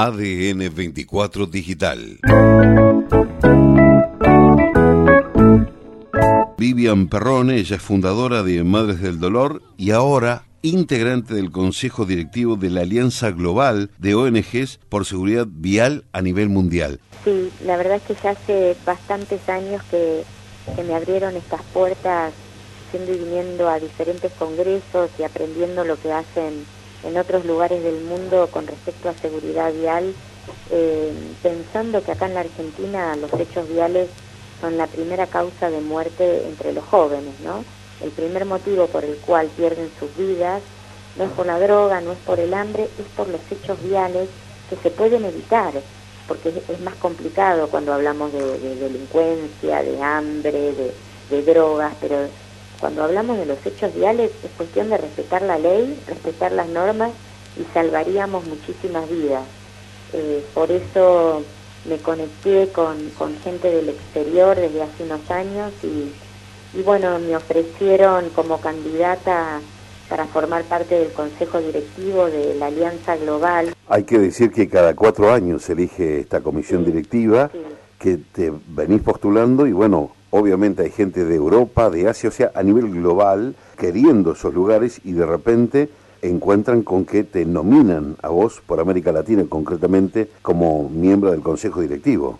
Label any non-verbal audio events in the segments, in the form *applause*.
ADN 24 Digital. Vivian Perrone, ella es fundadora de Madres del Dolor y ahora integrante del Consejo Directivo de la Alianza Global de ONGs por Seguridad Vial a nivel mundial. Sí, la verdad es que ya hace bastantes años que, que me abrieron estas puertas siendo y viniendo a diferentes congresos y aprendiendo lo que hacen en otros lugares del mundo con respecto a seguridad vial, eh, pensando que acá en la Argentina los hechos viales son la primera causa de muerte entre los jóvenes, ¿no? El primer motivo por el cual pierden sus vidas no es por la droga, no es por el hambre, es por los hechos viales que se pueden evitar, porque es, más complicado cuando hablamos de, delincuencia, de hambre, de, de drogas, pero cuando hablamos de los hechos viales es cuestión de respetar la ley, respetar las normas y salvaríamos muchísimas vidas. Eh, por eso me conecté con, gente del exterior desde hace unos años y, y bueno, me ofrecieron como candidata para formar parte del Consejo Directivo de la Alianza Global. Hay que decir que cada cuatro años se elige esta comisión directiva, que te venís postulando y bueno, obviamente hay gente de Europa, de Asia, o sea, a nivel global, queriendo esos lugares y de repente encuentran con que te nominan a vos por América Latina concretamente como miembro del Consejo Directivo.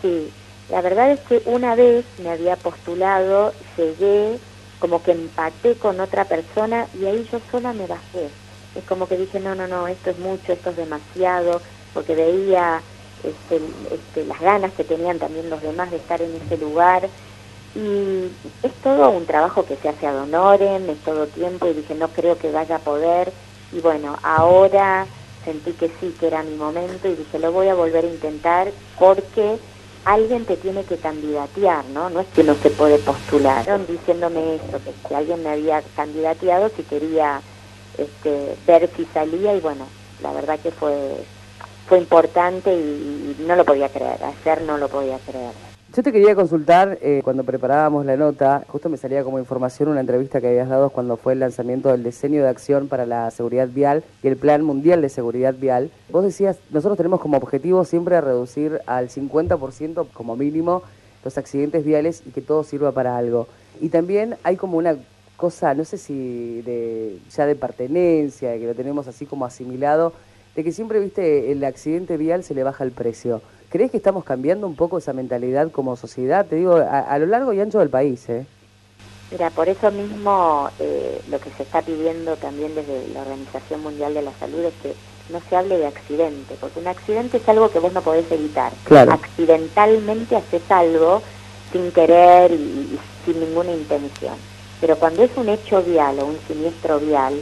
Sí, la verdad es que una vez me había postulado, llegué, como que empaté con otra persona y ahí yo sola me bajé. Es como que dije, no, no, no, esto es mucho, esto es demasiado, porque veía este, este, las ganas que tenían también los demás de estar en ese lugar. Y es todo un trabajo que se hace a honorem, es todo tiempo y dije, no creo que vaya a poder. Y bueno, ahora sentí que sí, que era mi momento y dije, lo voy a volver a intentar porque alguien te tiene que candidatear, ¿no? No es que no se puede postular. Diciéndome eso, que alguien me había candidateado, si quería este, ver si salía y bueno, la verdad que fue fue importante y, no lo podía creer, hacer no lo podía creer. Yo te quería consultar, eh, cuando preparábamos la nota, justo me salía como información una entrevista que habías dado cuando fue el lanzamiento del diseño de acción para la seguridad vial y el Plan Mundial de Seguridad Vial. Vos decías, nosotros tenemos como objetivo siempre reducir al 50% como mínimo los accidentes viales y que todo sirva para algo. Y también hay como una cosa, no sé si de, ya de pertenencia, de que lo tenemos así como asimilado, de que siempre, viste, el accidente vial se le baja el precio. ¿Crees que estamos cambiando un poco esa mentalidad como sociedad? Te digo, a, lo largo y ancho del país, ¿eh? Mira, por eso mismo eh, lo que se está pidiendo también desde la Organización Mundial de la Salud es que no se hable de accidente, porque un accidente es algo que vos no podés evitar. Claro. Accidentalmente haces algo sin querer y sin ninguna intención. Pero cuando es un hecho vial o un siniestro vial,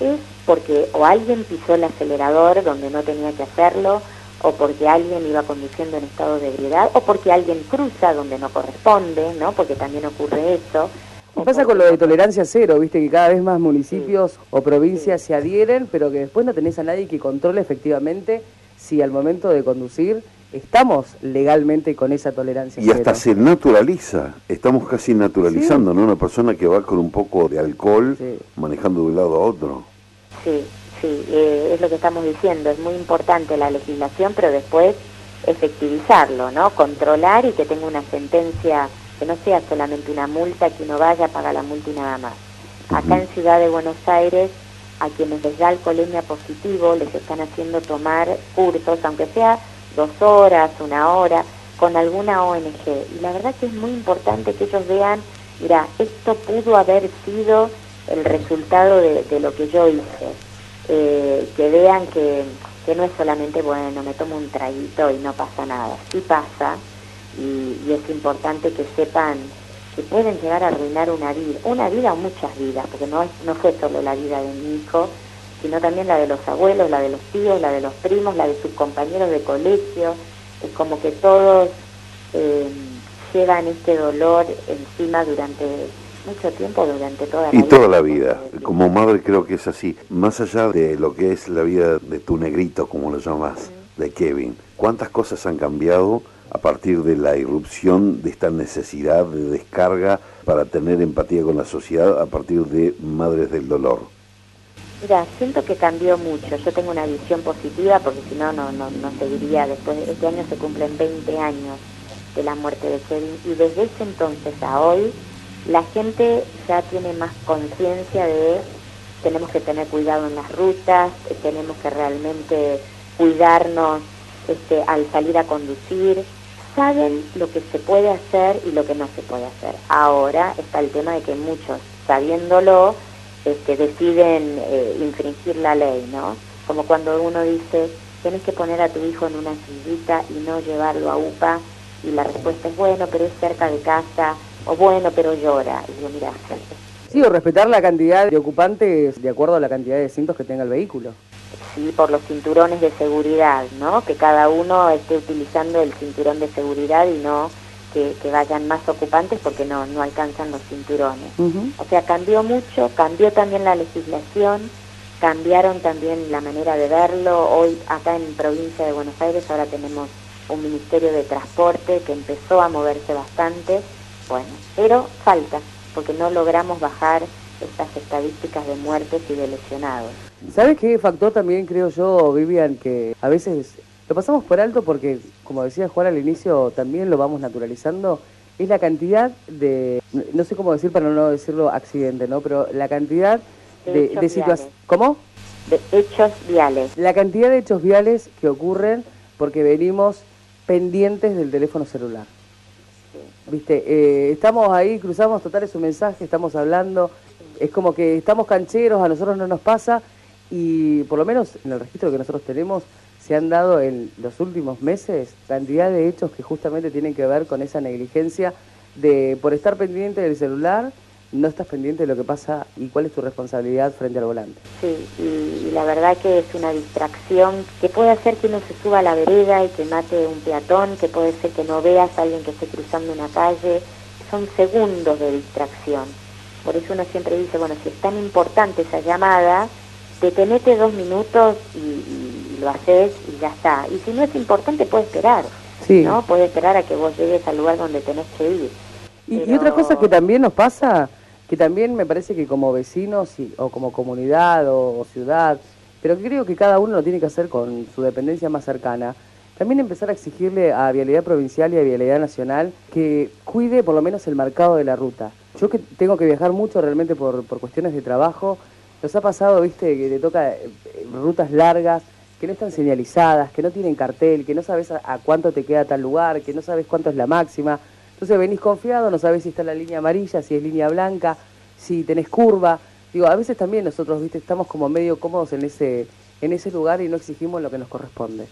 es porque o alguien pisó el acelerador donde no tenía que hacerlo, o porque alguien iba conduciendo en estado de ebriedad, o porque alguien cruza donde no corresponde, ¿no? Porque también ocurre eso. ¿Qué pasa con lo de tolerancia cero? Viste que cada vez más municipios o provincias se adhieren, pero que después no tenés a nadie que controle efectivamente si al momento de conducir estamos legalmente con esa tolerancia. Y hasta se naturaliza, estamos casi naturalizando, ¿no? Una persona que va con un poco de alcohol manejando de un lado a otro. Sí, sí, eh, es lo que estamos diciendo, es muy importante la legislación, pero después efectivizarlo, ¿no? Controlar y que tenga una sentencia, que no sea solamente una multa, que uno vaya, paga la multa y nada más. Acá en Ciudad de Buenos Aires, a quienes les da alcoholemia positivo, les están haciendo tomar cursos, aunque sea dos horas, una hora, con alguna ONG. Y la verdad que es muy importante que ellos vean, mira, esto pudo haber sido el resultado de, lo que yo hice. Eh, que vean que, que, no es solamente, bueno, me tomo un traguito y no pasa nada. Sí pasa y, es importante que sepan que pueden llegar a arruinar una vida, una vida o muchas vidas, porque no, no fue solo la vida de mi hijo, sino también la de los abuelos, la de los tíos, la de los primos, la de sus compañeros de colegio. Es como que todos eh, llevan este dolor encima durante mucho tiempo, durante toda la vida. Y toda la vida. Como madre creo que es así. Más allá de lo que es la vida de tu negrito, como lo llamas, de Kevin, ¿cuántas cosas han cambiado a partir de la irrupción de esta necesidad de descarga para tener empatía con la sociedad a partir de Madres del Dolor? Mira, siento que cambió mucho. Yo tengo una visión positiva porque si no, no, no, no seguiría. Después, este año se cumplen 20 años de la muerte de Kevin y desde ese entonces a hoy la gente ya tiene más conciencia de tenemos que tener cuidado en las rutas, eh, tenemos que realmente cuidarnos este, al salir a conducir, saben lo que se puede hacer y lo que no se puede hacer. Ahora está el tema de que muchos, sabiéndolo, este, deciden eh, infringir la ley, ¿no? Como cuando uno dice, tienes que poner a tu hijo en una sillita y no llevarlo a UPA, y la respuesta es, bueno, pero es cerca de casa, o bueno, pero llora. Y yo, mira, Sí, o respetar la cantidad de ocupantes de acuerdo a la cantidad de asientos que tenga el vehículo. Sí, por los cinturones de seguridad, ¿no? Que cada uno esté utilizando el cinturón de seguridad y no que, vayan más ocupantes porque no, no alcanzan los cinturones. O sea, cambió mucho, cambió también la legislación, cambiaron también la manera de verlo. Hoy acá en provincia de Buenos Aires ahora tenemos un Ministerio de Transporte que empezó a moverse bastante, bueno, pero falta, porque no logramos bajar estas estadísticas de muertes y de lesionados. ¿Sabes qué factor también creo yo, Vivian, que a veces lo pasamos por alto porque, como decía Juan al inicio, también lo vamos naturalizando? Es la cantidad de, no sé cómo decir para no decirlo accidente, ¿no? Pero la cantidad de, de situaciones... ¿Cómo? De hechos viales. La cantidad de hechos viales que ocurren porque venimos pendientes del teléfono celular. Viste, eh, estamos ahí, cruzamos total su mensaje, estamos hablando, es como que estamos cancheros, a nosotros no nos pasa. Y por lo menos en el registro que nosotros tenemos se han dado en los últimos meses cantidad de hechos que justamente tienen que ver con esa negligencia de por estar pendiente del celular no estás pendiente de lo que pasa y cuál es tu responsabilidad frente al volante. Sí, y, la verdad que es una distracción que puede hacer que uno se suba a la vereda y que mate un peatón, que puede ser que no veas a alguien que esté cruzando una calle, son segundos de distracción. Por eso uno siempre dice, bueno, si es tan importante esa llamada, detenete dos minutos y, lo haces y ya está. Y si no es importante, puede esperar, sí. ¿no? Puede esperar a que vos llegues al lugar donde tenés que ir. y otra cosa que también nos pasa que también me parece que como vecinos o como comunidad o, ciudad, pero creo que cada uno lo tiene que hacer con su dependencia más cercana, también empezar a exigirle a Vialidad Provincial y a Vialidad Nacional que cuide por lo menos el marcado de la ruta. Yo que tengo que viajar mucho realmente por, por cuestiones de trabajo, nos ha pasado, viste, que te toca eh, rutas largas, que no están señalizadas, que no tienen cartel, que no sabes a cuánto te queda tal lugar, que no sabes cuánto es la máxima. Entonces venís confiado, no sabés si está la línea amarilla, si es línea blanca, si tenés curva. Digo, a veces también nosotros, viste, estamos como medio cómodos en ese, en ese lugar y no exigimos lo que nos corresponde.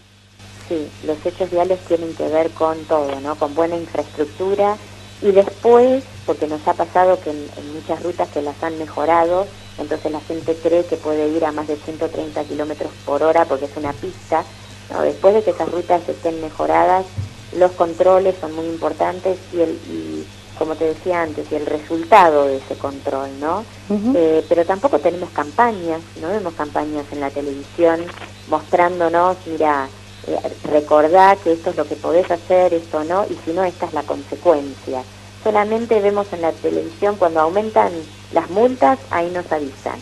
Sí, los hechos viales tienen que ver con todo, ¿no? Con buena infraestructura y después, porque nos ha pasado que en, muchas rutas que las han mejorado, entonces la gente cree que puede ir a más de 130 kilómetros por hora porque es una pista. ¿no? Después de que esas rutas estén mejoradas, los controles son muy importantes y, el, como te decía antes, y el resultado de ese control, ¿no? Eh, pero tampoco tenemos campañas, no vemos campañas en la televisión mostrándonos, mira, eh, recordá que esto es lo que podés hacer, esto no, y si no, esta es la consecuencia. Solamente vemos en la televisión cuando aumentan las multas, ahí nos avisan.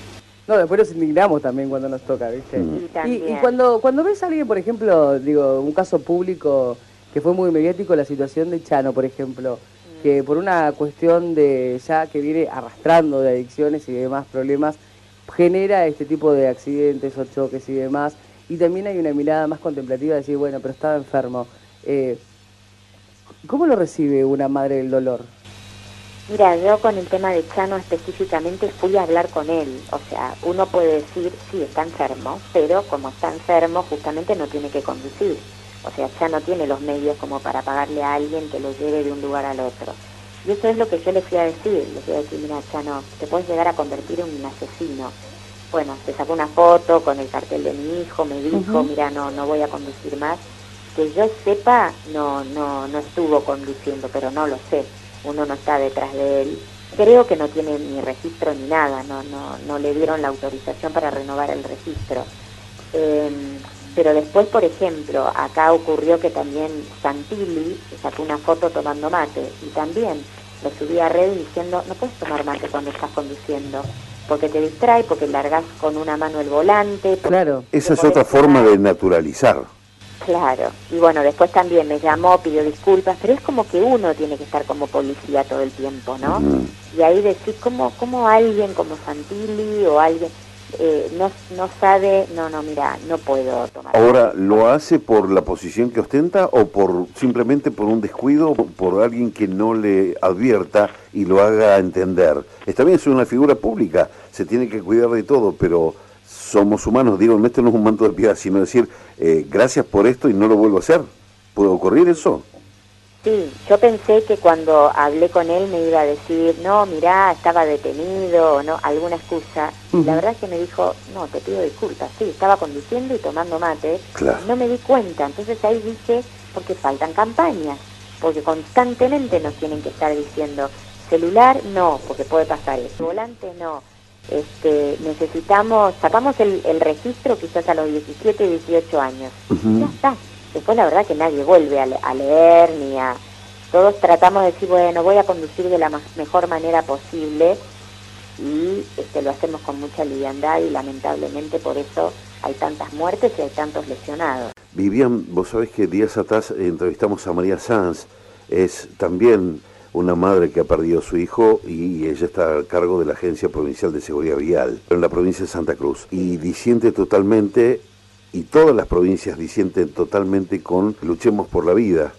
No, después nos indignamos también cuando nos toca, ¿viste? Y, y, cuando, cuando ves a alguien, por ejemplo, digo, un caso público que fue muy mediático la situación de Chano, por ejemplo, que por una cuestión de ya que viene arrastrando de adicciones y demás problemas, genera este tipo de accidentes o choques y demás. Y también hay una mirada más contemplativa de decir, bueno, pero estaba enfermo. Eh, ¿Cómo lo recibe una madre del dolor? Mira, yo con el tema de Chano específicamente fui a hablar con él. O sea, uno puede decir, sí, está enfermo, pero como está enfermo, justamente no tiene que conducir o sea, ya no tiene los medios como para pagarle a alguien que lo lleve de un lugar al otro. Y eso es lo que yo le fui a decir, le fui a decir, mira, Chano, te puedes llegar a convertir en un asesino. Bueno, se sacó una foto con el cartel de mi hijo, me dijo, mira, no, no voy a conducir más. Que yo sepa, no, no, no estuvo conduciendo, pero no lo sé. Uno no está detrás de él. Creo que no tiene ni registro ni nada, no, no, no le dieron la autorización para renovar el registro. Eh, pero después, por ejemplo, acá ocurrió que también Santilli sacó una foto tomando mate y también lo subí a red diciendo, no puedes tomar mate cuando estás conduciendo. porque te distrae, porque largas con una mano el volante. Claro. Esa es otra forma de naturalizar. Claro, y bueno, después también me llamó, pidió disculpas, pero es como que uno tiene que estar como policía todo el tiempo, ¿no? Y ahí decir, ¿cómo, ¿cómo alguien como Santilli o alguien eh, no, no sabe, no, no, mira, no puedo tomar. Ahora, ¿lo hace por la posición que ostenta o por simplemente por un descuido, por alguien que no le advierta y lo haga entender? Está bien, es una figura pública, se tiene que cuidar de todo, pero somos humanos, digo, esto no es un manto de piedad, sino decir, eh, gracias por esto y no lo vuelvo a hacer. ¿Puede ocurrir eso? Sí, yo pensé que cuando hablé con él me iba a decir, no, mirá, estaba detenido, no, alguna excusa. La verdad es que me dijo, no, te pido disculpas, sí, estaba conduciendo y tomando mate, no me di cuenta. Entonces ahí dije, porque faltan campañas, porque constantemente nos tienen que estar diciendo, celular no, porque puede pasar eso, volante no. Este, necesitamos, sacamos el, registro quizás a los 17, 18 años. Ya está Después la verdad que nadie vuelve a, leer ni a... Todos tratamos de decir, bueno, voy a conducir de la mejor manera posible y este, lo hacemos con mucha liviandad y lamentablemente por eso hay tantas muertes y hay tantos lesionados. Vivian, vos sabés que días atrás entrevistamos a María Sanz, es también una madre que ha perdido a su hijo y ella está a cargo de la Agencia Provincial de Seguridad Vial en la provincia de Santa Cruz y disiente totalmente y todas las provincias disienten totalmente con Luchemos por la Vida,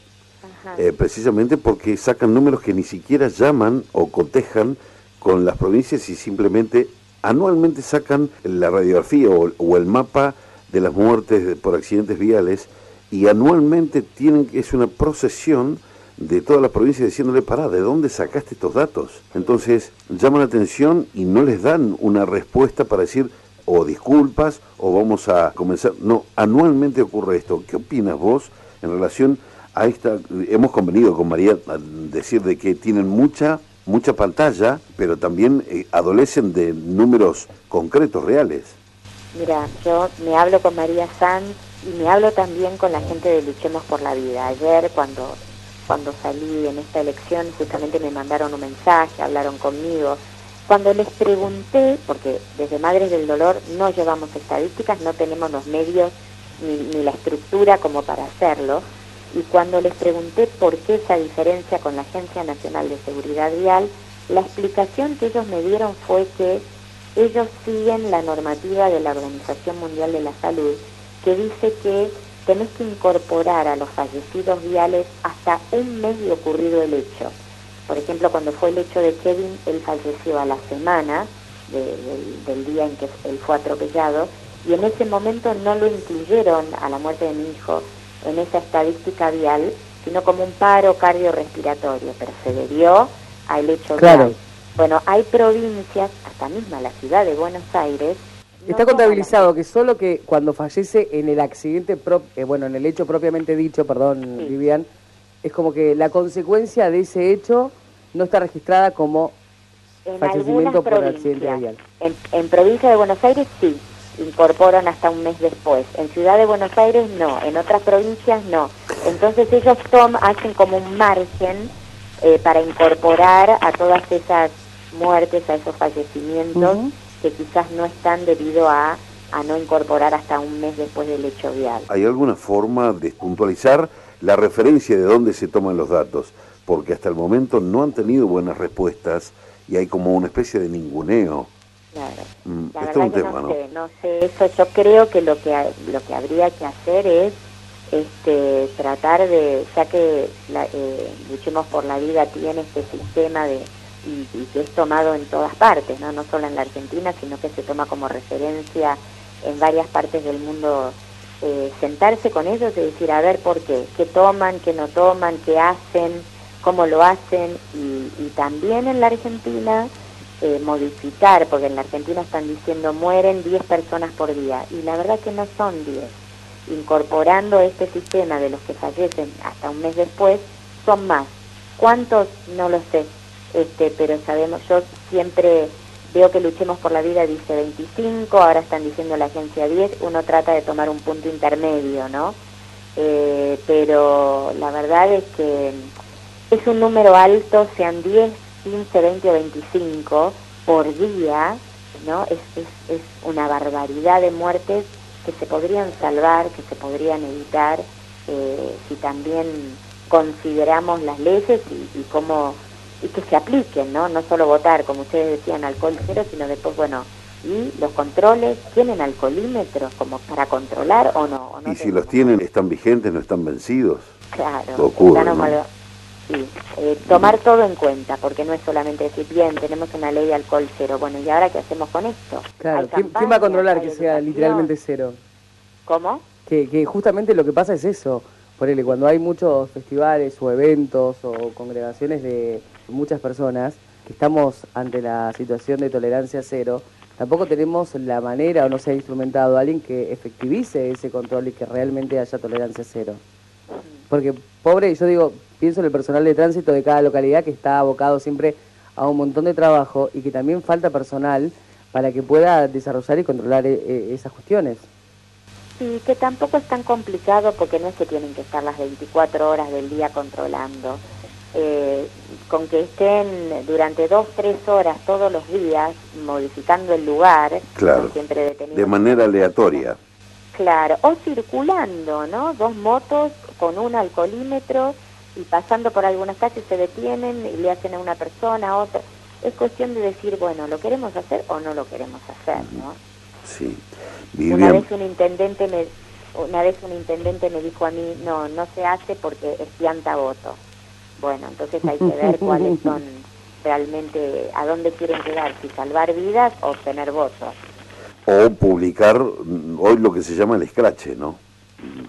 eh, precisamente porque sacan números que ni siquiera llaman o cotejan con las provincias y simplemente anualmente sacan la radiografía o, el mapa de las muertes por accidentes viales y anualmente tienen es una procesión de todas las provincias diciéndole, pará, ¿de dónde sacaste estos datos? Entonces llaman la atención y no les dan una respuesta para decir, o disculpas o vamos a comenzar. No, anualmente ocurre esto. ¿Qué opinas vos en relación a esta? Hemos convenido con María decir de que tienen mucha mucha pantalla, pero también eh, adolecen de números concretos, reales. Mira, yo me hablo con María Sanz y me hablo también con la gente de Luchemos por la Vida. Ayer cuando, cuando salí en esta elección justamente me mandaron un mensaje, hablaron conmigo, cuando les pregunté, porque desde Madres del Dolor no llevamos estadísticas, no tenemos los medios ni, la estructura como para hacerlo, y cuando les pregunté por qué esa diferencia con la Agencia Nacional de Seguridad Vial, la explicación que ellos me dieron fue que ellos siguen la normativa de la Organización Mundial de la Salud, que dice que tenés que incorporar a los fallecidos viales hasta un mes de ocurrido el hecho. Por ejemplo, cuando fue el hecho de Kevin, él falleció a la semana del día en que él fue atropellado y en ese momento no lo incluyeron a la muerte de mi hijo en esa estadística vial, sino como un paro cardiorrespiratorio, pero se debió al hecho claro. Bueno, hay provincias, hasta misma la ciudad de Buenos Aires, Está contabilizado que solo que cuando fallece en el accidente, eh, bueno, en el hecho propiamente dicho, perdón, Vivian, es como que la consecuencia de ese hecho no está registrada como fallecimiento por accidente vial. En, provincia de Buenos Aires sí, incorporan hasta un mes después. En Ciudad de Buenos Aires no, en otras provincias no. Entonces ellos tom, hacen como un margen eh, para incorporar a todas esas muertes, a esos fallecimientos que quizás no están debido a, a no incorporar hasta un mes después del hecho vial. ¿Hay alguna forma de puntualizar la referencia de dónde se toman los datos, porque hasta el momento no han tenido buenas respuestas y hay como una especie de ninguneo. Claro. Mm, la verdad que no, Sé, no sé eso. Yo creo que lo que lo que habría que hacer es este tratar de, ya que la, eh, luchemos por la vida tiene este sistema de y, y, que es tomado en todas partes, no no solo en la Argentina, sino que se toma como referencia en varias partes del mundo eh, sentarse con ellos y decir, a ver por qué, qué toman, qué no toman, qué hacen, cómo lo hacen, y, también en la Argentina eh, modificar, porque en la Argentina están diciendo mueren 10 personas por día, y la verdad que no son 10. Incorporando este sistema de los que fallecen hasta un mes después, son más. ¿Cuántos? No lo sé, este, pero sabemos, yo siempre Veo que Luchemos por la Vida dice 25, ahora están diciendo la agencia 10, uno trata de tomar un punto intermedio, ¿no? Eh, pero la verdad es que es un número alto, sean 10, 15, 20 o 25 por día, ¿no? Es, es, es una barbaridad de muertes que se podrían salvar, que se podrían evitar, eh, si también consideramos las leyes y, y cómo y que se apliquen, ¿no? No solo votar, como ustedes decían, alcohol cero, sino después, bueno, y los controles, ¿tienen alcoholímetros como para controlar o no? y si los tienen, ¿están vigentes, no están vencidos? Claro, ocurre, Sí, eh, tomar todo en cuenta, porque no es solamente decir, bien, tenemos una ley de alcohol cero, bueno, ¿y ahora qué hacemos con esto? Claro, ¿quién, va a controlar que sea literalmente cero? ¿Cómo? Que, que justamente lo que pasa es eso, por él, cuando hay muchos festivales o eventos o congregaciones de muchas personas que estamos ante la situación de tolerancia cero, tampoco tenemos la manera o no se ha instrumentado alguien que efectivice ese control y que realmente haya tolerancia cero. Porque, pobre, yo digo, pienso en el personal de tránsito de cada localidad que está abocado siempre a un montón de trabajo y que también falta personal para que pueda desarrollar y controlar eh, esas cuestiones. Sí, que tampoco es tan complicado porque no es que tienen que estar las 24 horas del día controlando. Eh, con que estén durante dos, tres horas todos los días modificando el lugar, claro, siempre de manera aleatoria. Claro, o circulando, ¿no? Dos motos con un alcoholímetro y pasando por algunas calles se detienen y le hacen a una persona, a otra. Es cuestión de decir, bueno, ¿lo queremos hacer o no lo queremos hacer, no? Sí. Una vez un intendente me una vez un intendente me dijo a mí, no, no se hace porque es pianta voto. Bueno, entonces hay que ver cuáles son realmente, a dónde quieren llegar, si salvar vidas o obtener votos. O publicar mm, hoy lo que se llama el escrache, ¿no?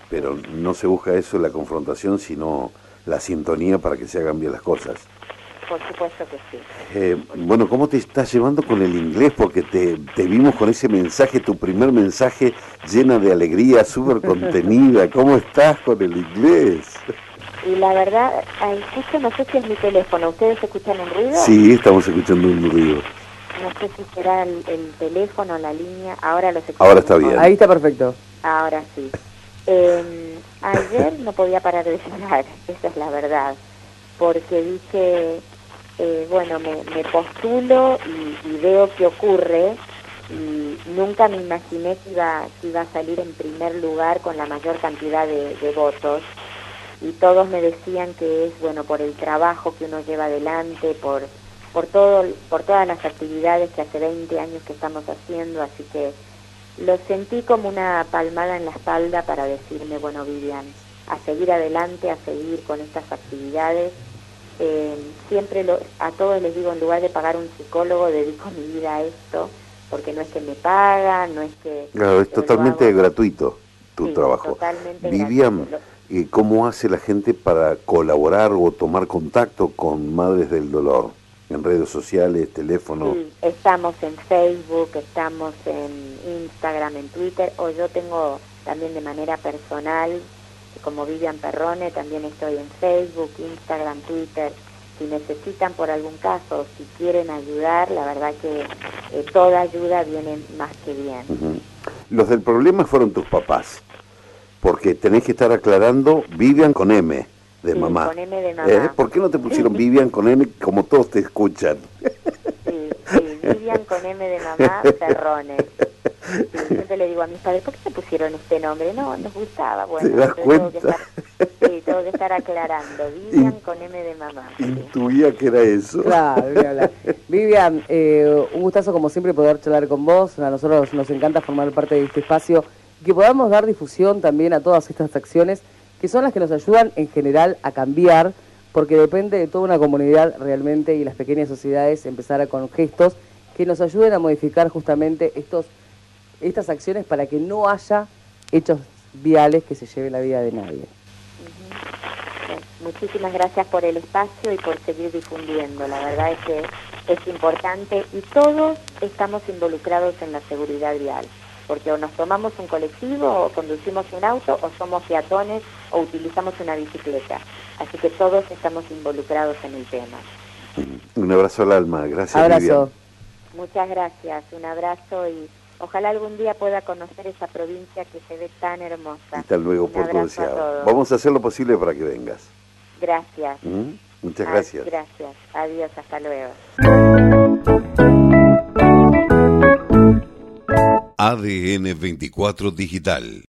Pero no se busca eso, la confrontación, sino la sintonía para que se hagan bien las cosas. Por supuesto que sí. Eh, bueno, ¿cómo te estás llevando con el inglés? Porque te, te vimos con ese mensaje, tu primer mensaje llena de alegría, súper contenida. ¿Cómo estás con el inglés? Y la verdad, escucho, no sé si es mi teléfono. ¿Ustedes escuchan un ruido? Sí, estamos escuchando un ruido. No sé si será el, teléfono, la línea. Ahora lo escucho. Ahora está bien. Ahí está perfecto. Ahora sí. Eh, ayer no podía parar de *laughs* llorar, esa es la verdad. Porque dije, eh, bueno, me, postulo y, veo qué ocurre y nunca me imaginé que iba, que iba a salir en primer lugar con la mayor cantidad de, votos y todos me decían que es bueno por el trabajo que uno lleva adelante, por por todo por todas las actividades que hace 20 años que estamos haciendo, así que lo sentí como una palmada en la espalda para decirme, bueno, Vivian, a seguir adelante, a seguir con estas actividades eh, siempre lo, a todos les digo, en lugar de pagar un psicólogo, dedico mi vida a esto, porque no es que me pagan, no es que... Claro, es totalmente gratuito tu trabajo. Totalmente Vivian, ¿y ¿cómo hace la gente para colaborar o tomar contacto con Madres del Dolor? En redes sociales, teléfono. Sí, estamos en Facebook, estamos en Instagram, en Twitter, o yo tengo también de manera personal como Vivian Perrone, también estoy en Facebook, Instagram, Twitter. Si necesitan por algún caso, si quieren ayudar, la verdad que eh, toda ayuda viene más que bien. Los del problema fueron tus papás, porque tenés que estar aclarando Vivian con M de mamá. Con M de mamá. ¿Eh? ¿Por qué no te pusieron *laughs* Vivian con M como todos te escuchan? Sí, sí, Vivian con M de mamá, Perrone siempre le digo a mis padres, ¿por qué se pusieron este nombre? No, nos gustaba. Bueno, Tengo que estar, sí, tengo que estar aclarando. *laughs* Vivian con M de mamá. Intuía que era eso. Claro, *laughs* Vivian, eh, un gustazo como siempre poder charlar con vos. A nosotros nos encanta formar parte de este espacio. Que podamos dar difusión también a todas estas acciones que son las que nos ayudan en general a cambiar, porque depende de toda una comunidad realmente y las pequeñas sociedades empezar a con gestos que nos ayuden a modificar justamente estos estas acciones para que no haya hechos viales que se lleven la vida de nadie. muchísimas gracias por el espacio y por seguir difundiendo. La verdad es que es importante y todos estamos involucrados en la seguridad vial, porque o nos tomamos un colectivo o conducimos un auto o somos peatones o utilizamos una bicicleta. Así que todos estamos involucrados en el tema. Un abrazo al alma, gracias. Abrazo. Muchas gracias, un abrazo y Ojalá algún día pueda conocer esa provincia que se ve tan hermosa. Hasta luego, por tu Vamos a hacer lo posible para que vengas. Gracias. ¿Mm? Muchas gracias. gracias. Adiós, hasta luego. ADN 24 Digital